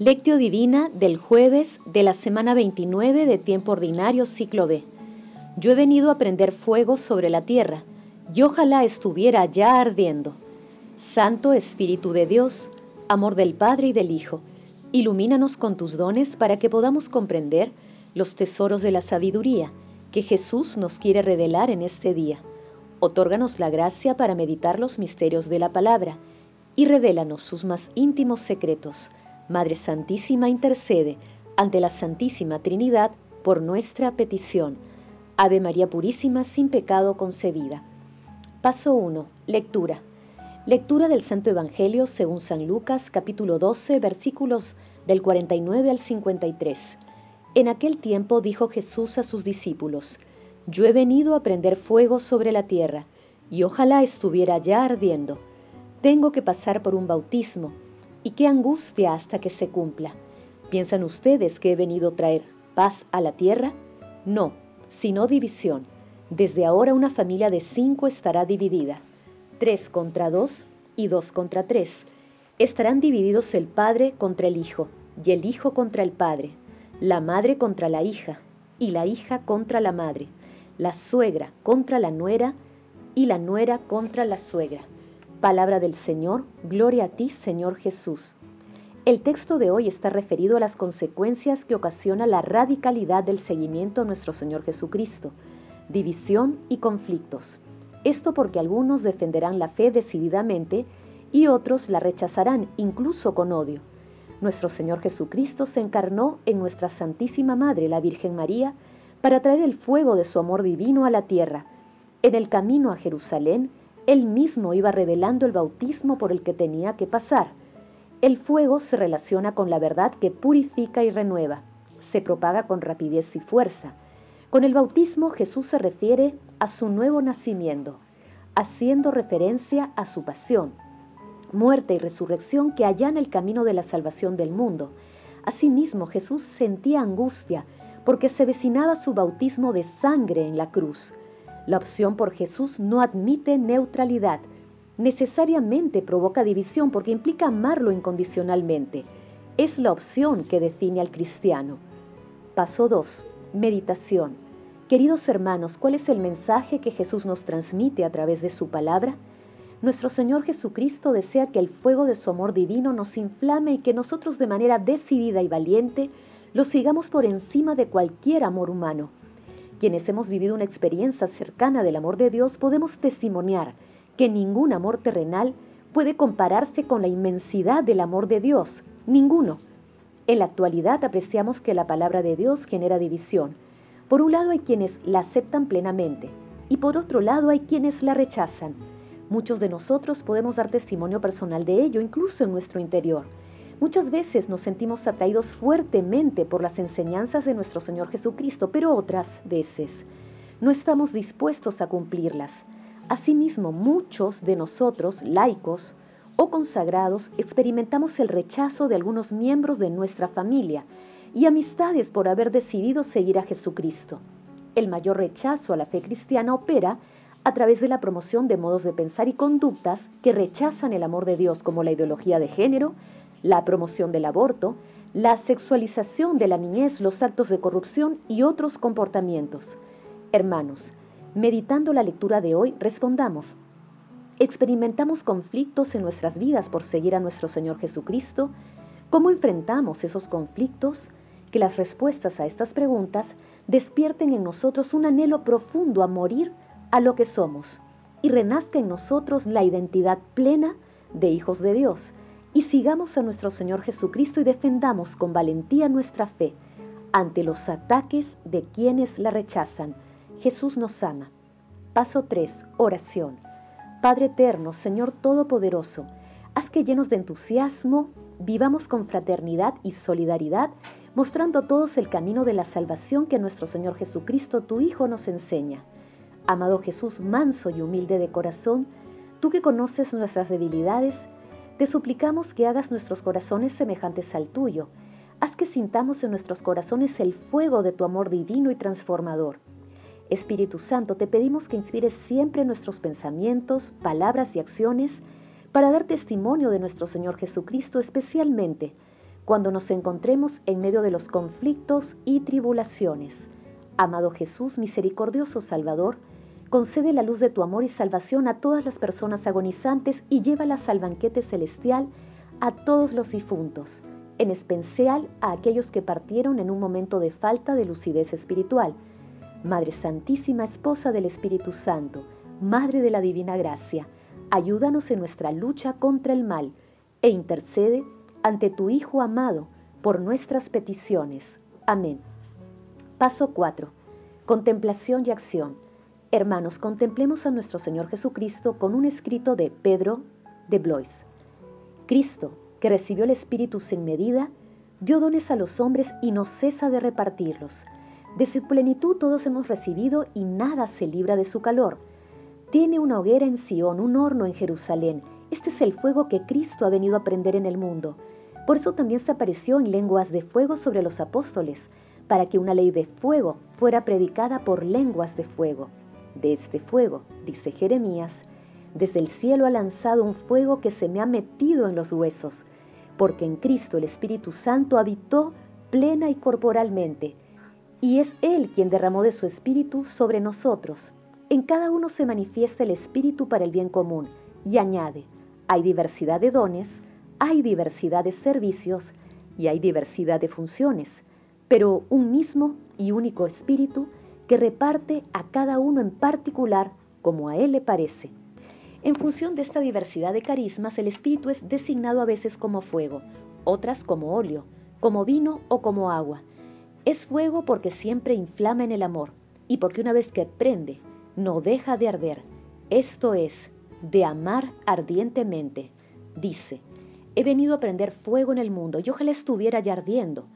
Lectio Divina del jueves de la semana 29 de Tiempo Ordinario Ciclo B. Yo he venido a prender fuego sobre la tierra, y ojalá estuviera ya ardiendo. Santo Espíritu de Dios, amor del Padre y del Hijo, ilumínanos con tus dones para que podamos comprender los tesoros de la sabiduría que Jesús nos quiere revelar en este día. Otórganos la gracia para meditar los misterios de la palabra y revélanos sus más íntimos secretos Madre Santísima intercede ante la Santísima Trinidad por nuestra petición. Ave María Purísima sin pecado concebida. Paso 1. Lectura. Lectura del Santo Evangelio según San Lucas capítulo 12 versículos del 49 al 53. En aquel tiempo dijo Jesús a sus discípulos, Yo he venido a prender fuego sobre la tierra, y ojalá estuviera ya ardiendo. Tengo que pasar por un bautismo y qué angustia hasta que se cumpla. ¿Piensan ustedes que he venido a traer paz a la tierra? No, sino división. Desde ahora una familia de cinco estará dividida, tres contra dos y dos contra tres. Estarán divididos el padre contra el hijo y el hijo contra el padre, la madre contra la hija y la hija contra la madre, la suegra contra la nuera y la nuera contra la suegra. Palabra del Señor, gloria a ti, Señor Jesús. El texto de hoy está referido a las consecuencias que ocasiona la radicalidad del seguimiento a nuestro Señor Jesucristo, división y conflictos. Esto porque algunos defenderán la fe decididamente y otros la rechazarán, incluso con odio. Nuestro Señor Jesucristo se encarnó en nuestra Santísima Madre, la Virgen María, para traer el fuego de su amor divino a la tierra. En el camino a Jerusalén, él mismo iba revelando el bautismo por el que tenía que pasar. El fuego se relaciona con la verdad que purifica y renueva, se propaga con rapidez y fuerza. Con el bautismo Jesús se refiere a su nuevo nacimiento, haciendo referencia a su pasión, muerte y resurrección que allana el camino de la salvación del mundo. Asimismo Jesús sentía angustia porque se vecinaba su bautismo de sangre en la cruz. La opción por Jesús no admite neutralidad. Necesariamente provoca división porque implica amarlo incondicionalmente. Es la opción que define al cristiano. Paso 2. Meditación. Queridos hermanos, ¿cuál es el mensaje que Jesús nos transmite a través de su palabra? Nuestro Señor Jesucristo desea que el fuego de su amor divino nos inflame y que nosotros de manera decidida y valiente lo sigamos por encima de cualquier amor humano. Quienes hemos vivido una experiencia cercana del amor de Dios podemos testimoniar que ningún amor terrenal puede compararse con la inmensidad del amor de Dios, ninguno. En la actualidad apreciamos que la palabra de Dios genera división. Por un lado hay quienes la aceptan plenamente y por otro lado hay quienes la rechazan. Muchos de nosotros podemos dar testimonio personal de ello, incluso en nuestro interior. Muchas veces nos sentimos atraídos fuertemente por las enseñanzas de nuestro Señor Jesucristo, pero otras veces no estamos dispuestos a cumplirlas. Asimismo, muchos de nosotros, laicos o consagrados, experimentamos el rechazo de algunos miembros de nuestra familia y amistades por haber decidido seguir a Jesucristo. El mayor rechazo a la fe cristiana opera a través de la promoción de modos de pensar y conductas que rechazan el amor de Dios como la ideología de género, la promoción del aborto, la sexualización de la niñez, los actos de corrupción y otros comportamientos. Hermanos, meditando la lectura de hoy, respondamos, ¿experimentamos conflictos en nuestras vidas por seguir a nuestro Señor Jesucristo? ¿Cómo enfrentamos esos conflictos? Que las respuestas a estas preguntas despierten en nosotros un anhelo profundo a morir a lo que somos y renazca en nosotros la identidad plena de hijos de Dios y sigamos a nuestro Señor Jesucristo y defendamos con valentía nuestra fe ante los ataques de quienes la rechazan. Jesús nos ama. Paso 3. Oración. Padre eterno, Señor Todopoderoso, haz que llenos de entusiasmo vivamos con fraternidad y solidaridad, mostrando a todos el camino de la salvación que nuestro Señor Jesucristo, tu Hijo, nos enseña. Amado Jesús, manso y humilde de corazón, tú que conoces nuestras debilidades, te suplicamos que hagas nuestros corazones semejantes al tuyo. Haz que sintamos en nuestros corazones el fuego de tu amor divino y transformador. Espíritu Santo, te pedimos que inspires siempre nuestros pensamientos, palabras y acciones para dar testimonio de nuestro Señor Jesucristo, especialmente cuando nos encontremos en medio de los conflictos y tribulaciones. Amado Jesús, misericordioso Salvador, concede la luz de tu amor y salvación a todas las personas agonizantes y llévalas al banquete celestial a todos los difuntos, en especial a aquellos que partieron en un momento de falta de lucidez espiritual. Madre Santísima, Esposa del Espíritu Santo, Madre de la Divina Gracia, ayúdanos en nuestra lucha contra el mal e intercede ante tu Hijo amado por nuestras peticiones. Amén. Paso 4. Contemplación y acción. Hermanos, contemplemos a nuestro Señor Jesucristo con un escrito de Pedro de Blois. Cristo, que recibió el Espíritu sin medida, dio dones a los hombres y no cesa de repartirlos. De su plenitud todos hemos recibido y nada se libra de su calor. Tiene una hoguera en Sión, un horno en Jerusalén. Este es el fuego que Cristo ha venido a prender en el mundo. Por eso también se apareció en lenguas de fuego sobre los apóstoles, para que una ley de fuego fuera predicada por lenguas de fuego. De este fuego, dice Jeremías, desde el cielo ha lanzado un fuego que se me ha metido en los huesos, porque en Cristo el Espíritu Santo habitó plena y corporalmente, y es Él quien derramó de su Espíritu sobre nosotros. En cada uno se manifiesta el Espíritu para el bien común, y añade, hay diversidad de dones, hay diversidad de servicios y hay diversidad de funciones, pero un mismo y único espíritu que reparte a cada uno en particular como a él le parece. En función de esta diversidad de carismas, el espíritu es designado a veces como fuego, otras como óleo, como vino o como agua. Es fuego porque siempre inflama en el amor y porque una vez que prende, no deja de arder. Esto es, de amar ardientemente. Dice, He venido a prender fuego en el mundo y ojalá estuviera ya ardiendo.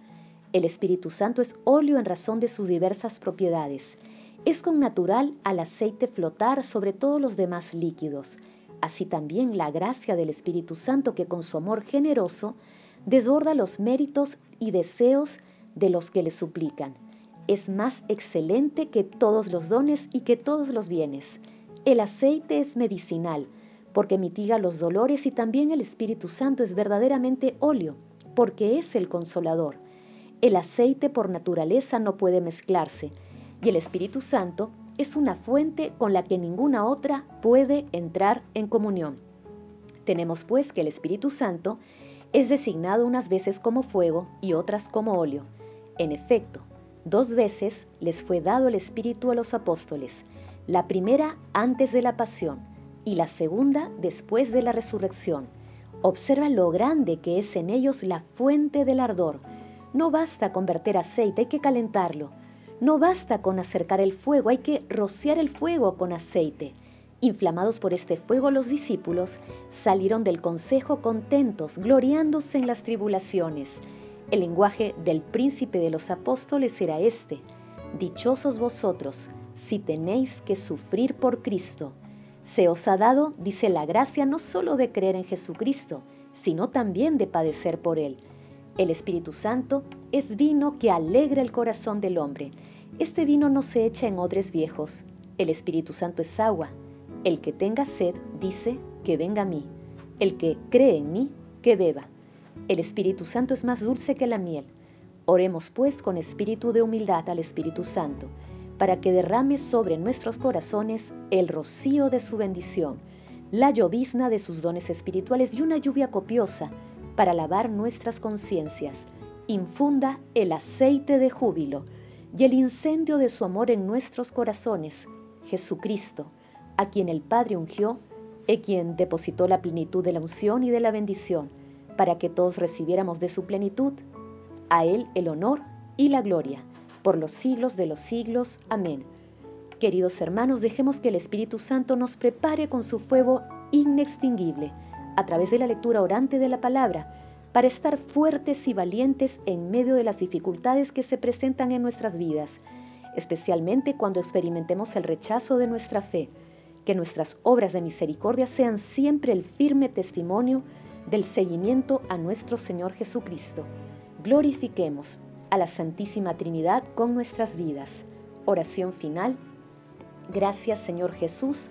El Espíritu Santo es óleo en razón de sus diversas propiedades. Es con natural al aceite flotar sobre todos los demás líquidos. Así también la gracia del Espíritu Santo que con su amor generoso desborda los méritos y deseos de los que le suplican. Es más excelente que todos los dones y que todos los bienes. El aceite es medicinal, porque mitiga los dolores y también el Espíritu Santo es verdaderamente óleo, porque es el consolador. El aceite por naturaleza no puede mezclarse y el Espíritu Santo es una fuente con la que ninguna otra puede entrar en comunión. Tenemos pues que el Espíritu Santo es designado unas veces como fuego y otras como óleo. En efecto, dos veces les fue dado el Espíritu a los apóstoles, la primera antes de la pasión y la segunda después de la resurrección. Observa lo grande que es en ellos la fuente del ardor. No basta con verter aceite, hay que calentarlo. No basta con acercar el fuego, hay que rociar el fuego con aceite. Inflamados por este fuego, los discípulos salieron del consejo contentos, gloriándose en las tribulaciones. El lenguaje del príncipe de los apóstoles era este. Dichosos vosotros, si tenéis que sufrir por Cristo se os ha dado, dice la gracia, no solo de creer en Jesucristo, sino también de padecer por Él. El Espíritu Santo es vino que alegra el corazón del hombre. Este vino no se echa en odres viejos. El Espíritu Santo es agua. El que tenga sed, dice, que venga a mí. El que cree en mí, que beba. El Espíritu Santo es más dulce que la miel. Oremos pues con espíritu de humildad al Espíritu Santo para que derrame sobre nuestros corazones el rocío de su bendición, la llovizna de sus dones espirituales y una lluvia copiosa para lavar nuestras conciencias. Infunda el aceite de júbilo y el incendio de su amor en nuestros corazones, Jesucristo, a quien el Padre ungió, y quien depositó la plenitud de la unción y de la bendición, para que todos recibiéramos de su plenitud. A Él el honor y la gloria por los siglos de los siglos. Amén. Queridos hermanos, dejemos que el Espíritu Santo nos prepare con su fuego inextinguible, a través de la lectura orante de la palabra, para estar fuertes y valientes en medio de las dificultades que se presentan en nuestras vidas, especialmente cuando experimentemos el rechazo de nuestra fe. Que nuestras obras de misericordia sean siempre el firme testimonio del seguimiento a nuestro Señor Jesucristo. Glorifiquemos a la Santísima Trinidad con nuestras vidas. Oración final. Gracias Señor Jesús,